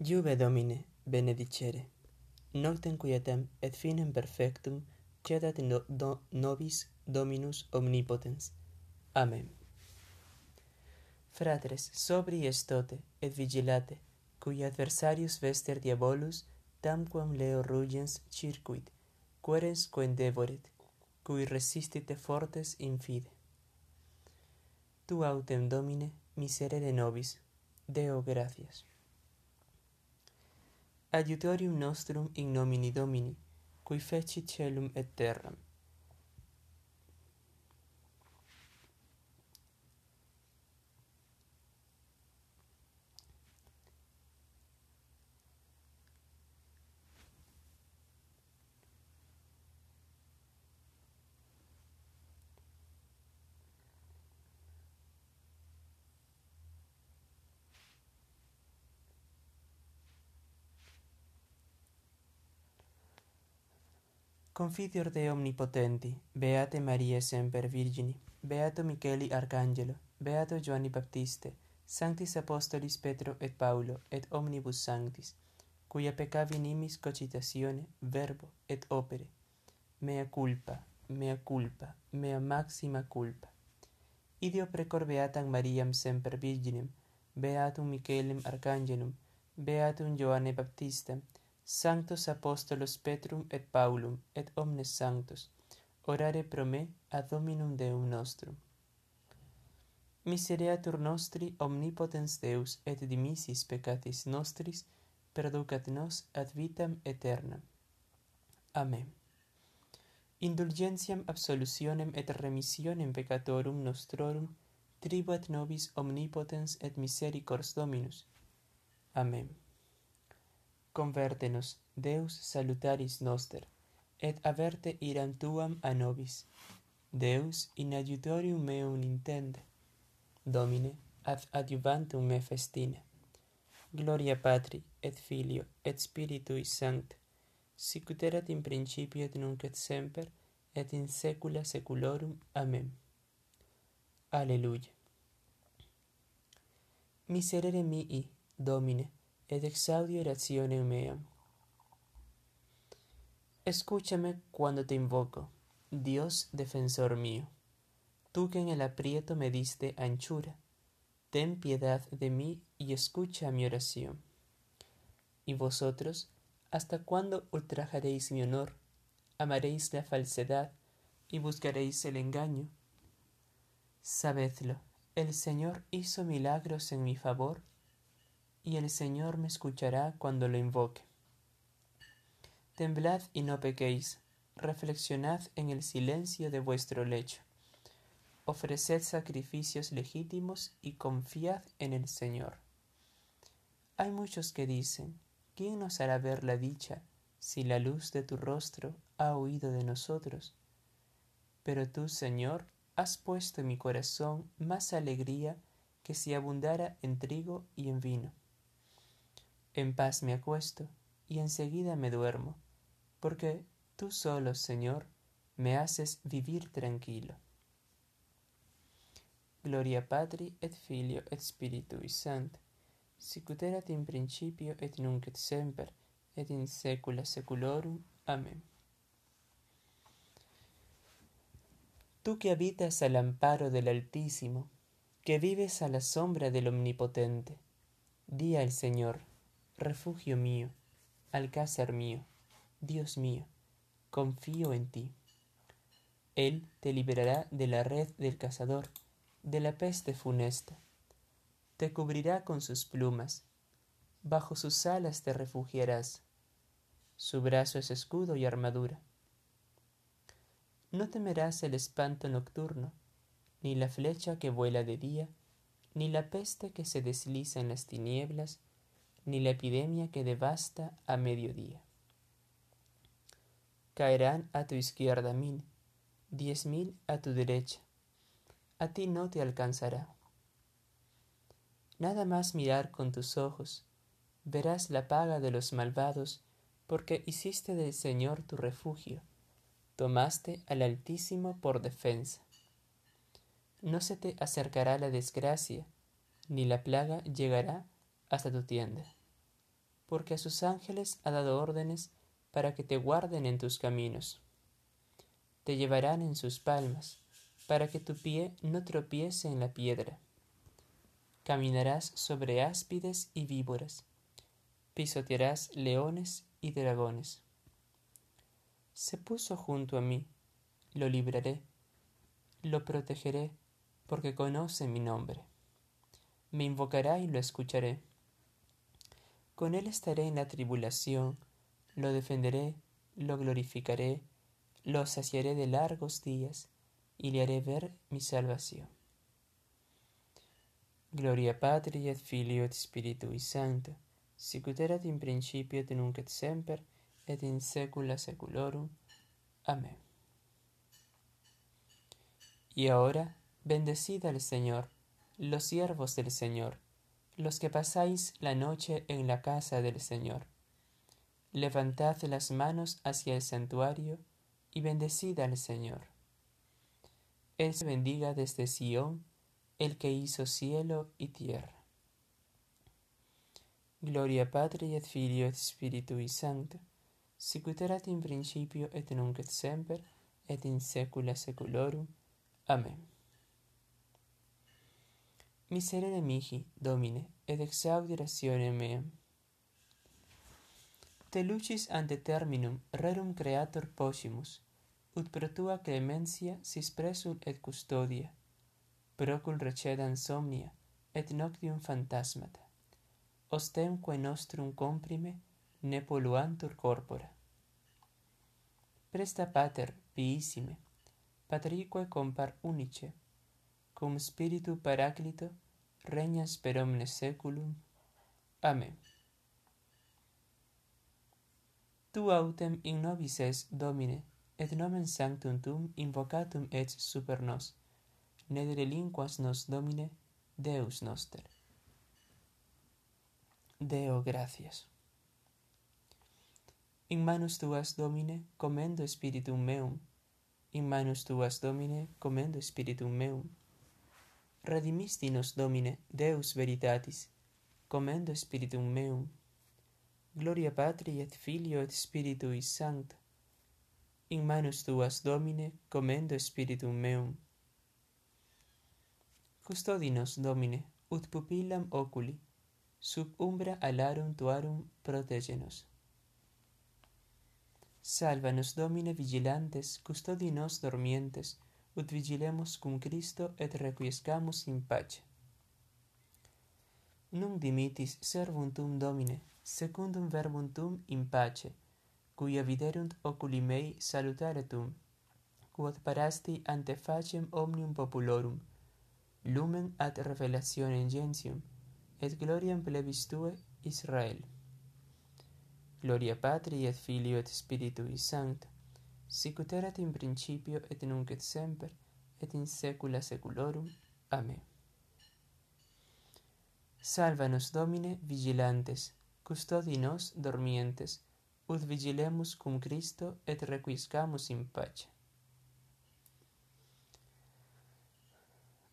Iube Domine, benedicere, noctem quietem et finem perfectum, cedat no, do, nobis Dominus omnipotens. Amen. Fratres, sobri estote, et vigilate, cui adversarius vester diabolus, tamquam leo rugens circuit, queres coendevoret, cui resistite fortes in fide. Tu autem Domine, miserere nobis, Deo gratias adiutorium nostrum in nomine Domini, cui fecit celum et terram. Confidior de omnipotenti, beate Maria semper virgini, beato Micheli arcangelo, beato Giovanni Baptiste, sanctis apostolis Petro et Paulo et omnibus sanctis, cuia peccavi nimis cogitatione, verbo et opere. Mea culpa, mea culpa, mea maxima culpa. Ideo precor beatam Mariam semper virginem, beatum Michaelem arcangelum, beatum Joanne Baptistem, Sanctos apostolos Petrum et Paulum et omnes sanctos, orare pro me ad Dominum Deum nostrum. Misereatur nostri omnipotens Deus et dimissis peccatis nostris, perducat nos ad vitam aeternam. Amen. Indulgentiam absolutionem et remissionem peccatorum nostrorum, tribuat nobis omnipotens et misericors Dominus. Amen convertenos, Deus salutaris noster, et averte iram tuam a nobis. Deus in adiutorium meum intende. Domine, ad adiuvantum me festina. Gloria Patri, et Filio, et Spiritui Sancti, sicut erat in principio et nunc et semper, et in saecula saeculorum. Amen. Alleluia. Miserere mihi, Domine, et exaudi orationem meam. Escúchame cuando te invoco, Dios defensor mío. Tú que en el aprieto me diste anchura, ten piedad de mí y escucha mi oración. Y vosotros, ¿hasta cuándo ultrajaréis mi honor? ¿Amaréis la falsedad y buscaréis el engaño? Sabedlo, el Señor hizo milagros en mi favor y el Señor me escuchará cuando lo invoque. Temblad y no pequéis, reflexionad en el silencio de vuestro lecho. Ofreced sacrificios legítimos y confiad en el Señor. Hay muchos que dicen, ¿quién nos hará ver la dicha si la luz de tu rostro ha huido de nosotros? Pero tú, Señor, has puesto en mi corazón más alegría que si abundara en trigo y en vino. En paz me acuesto y enseguida me duermo, porque tú solo, Señor, me haces vivir tranquilo. Gloria Patri et Filio et Spiritui Sancti, sic ut erat in principio et nunc et semper et in saecula saeculorum. Amen. Tú que habitas al amparo del Altísimo, que vives a la sombra del Omnipotente, di al Señor, refugio mío, alcázar mío, Dios mío, confío en ti. Él te liberará de la red del cazador, de la peste funesta. Te cubrirá con sus plumas, bajo sus alas te refugiarás. Su brazo es escudo y armadura. No temerás el espanto nocturno, ni la flecha que vuela de día, ni la peste que se desliza en las tinieblas, ni la epidemia que devasta a mediodía. Caerán a tu izquierda mil, diez mil a tu derecha, a ti no te alcanzará. Nada más mirar con tus ojos, verás la paga de los malvados, porque hiciste del Señor tu refugio, tomaste al Altísimo por defensa. No se te acercará la desgracia, ni la plaga llegará hasta tu tienda porque a sus ángeles ha dado órdenes para que te guarden en tus caminos. Te llevarán en sus palmas, para que tu pie no tropiece en la piedra. Caminarás sobre áspides y víboras, pisotearás leones y dragones. Se puso junto a mí, lo libraré, lo protegeré, porque conoce mi nombre. Me invocará y lo escucharé. Con él estaré en la tribulación, lo defenderé, lo glorificaré, lo saciaré de largos días y le haré ver mi salvación. Gloria Patri et Filio et Spiritui Sancto, sicut erat in principio et nunc et semper et in saecula saeculorum. Amén. Y ahora, bendecid al Señor, los siervos del Señor, los que pasáis la noche en la casa del Señor. Levantad las manos hacia el santuario y bendecid al Señor. Él se bendiga desde Sión, el que hizo cielo y tierra. Gloria Patri et Filio et Spiritui Sancto, sicut erat in principio et nunc et semper, et in saecula saeculorum. Amen. miserere mihi, Domine, et exaudi ratione meam. Te lucis ante terminum rerum creator possimus, ut pro tua clementia sis presul et custodia, procul recedam somnia, et noctium fantasmata, ostemque nostrum comprime, ne polluantur corpora. Presta pater, piissime, patrique compar unice, cum spiritu paraclito, regnas per omne seculum. Amen. Tu autem in nobis es, Domine, et nomen sanctum tum invocatum et super nos, ne relinquas nos, Domine, Deus noster. Deo gratias. In manus tuas, Domine, commendo spiritum meum. In manus tuas, Domine, commendo spiritum meum Redimisti nos Domine, Deus veritatis, commendo spiritum meum. Gloria Patri et Filio et Spiritui Sancto. In manus tuas, Domine, commendo spiritum meum. custodinos Domine, ut pupillam oculi, sub umbra alarum tuarum protegenos. Salva nos, Domine, vigilantes, custodinos dormientes, ut vigilemus cum Christo et requiescamus in pace. Nun dimitis servum tum Domine, secundum verbum tum in pace, cuia viderunt oculi mei salutare tum, quod parasti ante facem omnium populorum, lumen ad revelationem gentium, et gloriam plebis tue Israel. Gloria Patri et Filio et Spiritui Sancto, sicut erat in principio et nunc et semper et in saecula saeculorum. Amen. Salva nos domine vigilantes custodi nos dormientes ut vigilemus cum Christo et requiescamus in pace.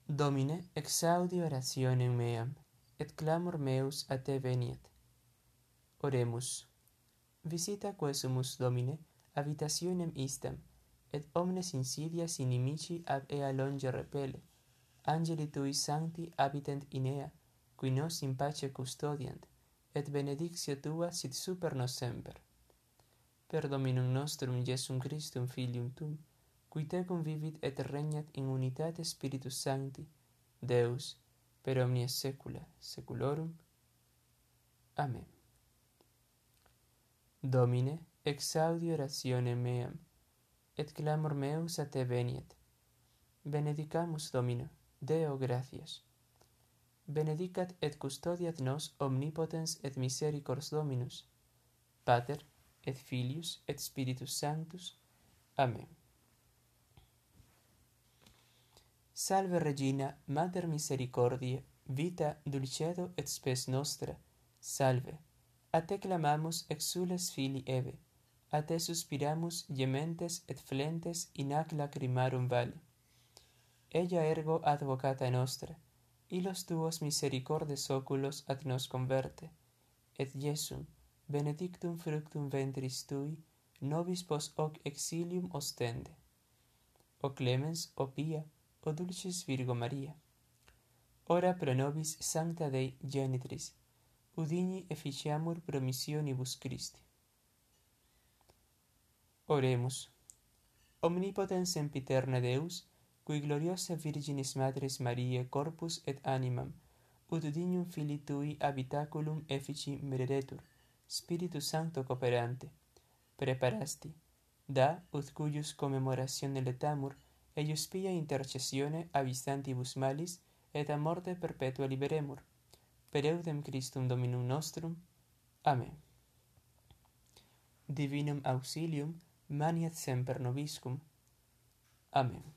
Domine exaudi orationem meam et clamor meus a te veniet. Oremus. Visita quae sumus Domine habitationem istam, et omnes insidias inimici ab ea longe repele. Angeli tui sancti habitent in ea, qui nos in pace custodiant, et benedictio tua sit super nos semper. Per Dominum nostrum Iesum Christum Filium Tum, qui tecum vivit et regnat in unitate Spiritus Sancti, Deus, per omnia saecula saeculorum. Amen. Domine, exaudi orationem meam, et clamor meus a te veniet. Benedicamus Domino, Deo gratias. Benedicat et custodiat nos omnipotens et misericors Dominus, Pater, et Filius, et Spiritus Sanctus. Amen. Salve Regina, Mater Misericordiae, vita, dulcedo et spes nostra, salve. A te clamamus exules fili eve, a te suspiramus gementes et flentes in ac lacrimarum vale. Ella ergo advocata nostra, ilos tuos misericordes oculos ad nos converte, et Iesum, benedictum fructum ventris tui, nobis pos hoc exilium ostende. O clemens, o pia, o dulcis Virgo Maria. Ora pro nobis sancta Dei genitris, udini efficiamur promissionibus Christi. Oremus. Omnipotens sempiterna Deus, cui gloriosa Virginis Matris Mariae corpus et animam, ut dignum Filii Tui habitaculum effici mereretur, Spiritus Sancto cooperante, preparasti, da ut cuius commemoratione letamur, eius pia intercessione avistantibus malis, et a morte perpetua liberemur. Per eudem Christum Dominum nostrum. Amen. Divinum auxilium maniat semper nobiscum. Amen.